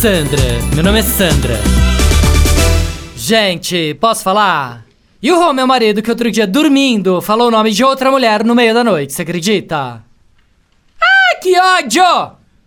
Sandra, meu nome é Sandra. Gente, posso falar? E o Rô, meu marido, que outro dia dormindo falou o nome de outra mulher no meio da noite, você acredita? Ah, que ódio!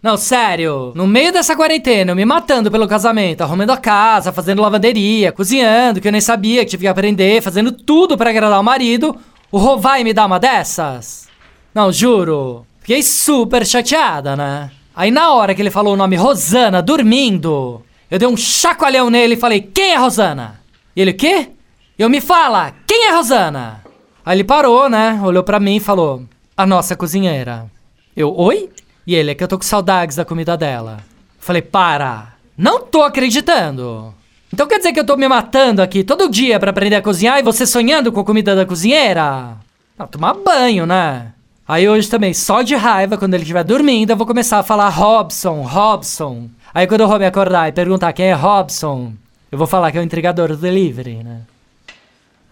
Não, sério, no meio dessa quarentena, eu me matando pelo casamento, arrumando a casa, fazendo lavanderia, cozinhando, que eu nem sabia que tive que aprender, fazendo tudo pra agradar o marido, o Rô vai me dar uma dessas? Não, juro, fiquei super chateada, né? Aí na hora que ele falou o nome Rosana, dormindo, eu dei um chacoalhão nele e falei, quem é Rosana? E ele, quê? Eu me fala, quem é Rosana? Aí ele parou, né? Olhou pra mim e falou, a nossa cozinheira. Eu, oi? E ele, é que eu tô com saudades da comida dela. Falei, para! Não tô acreditando! Então quer dizer que eu tô me matando aqui todo dia pra aprender a cozinhar e você sonhando com a comida da cozinheira? Ah, tomar banho, né? Aí hoje também, só de raiva, quando ele estiver dormindo, eu vou começar a falar Robson, Robson. Aí quando o Rob acordar e perguntar quem é Robson, eu vou falar que é o entregador do delivery, né?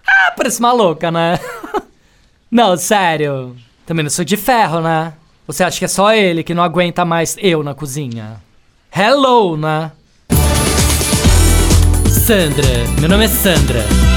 Ah, parece maluca, né? não, sério. Também não sou de ferro, né? Você acha que é só ele que não aguenta mais eu na cozinha? Hello, né? Sandra, meu nome é Sandra.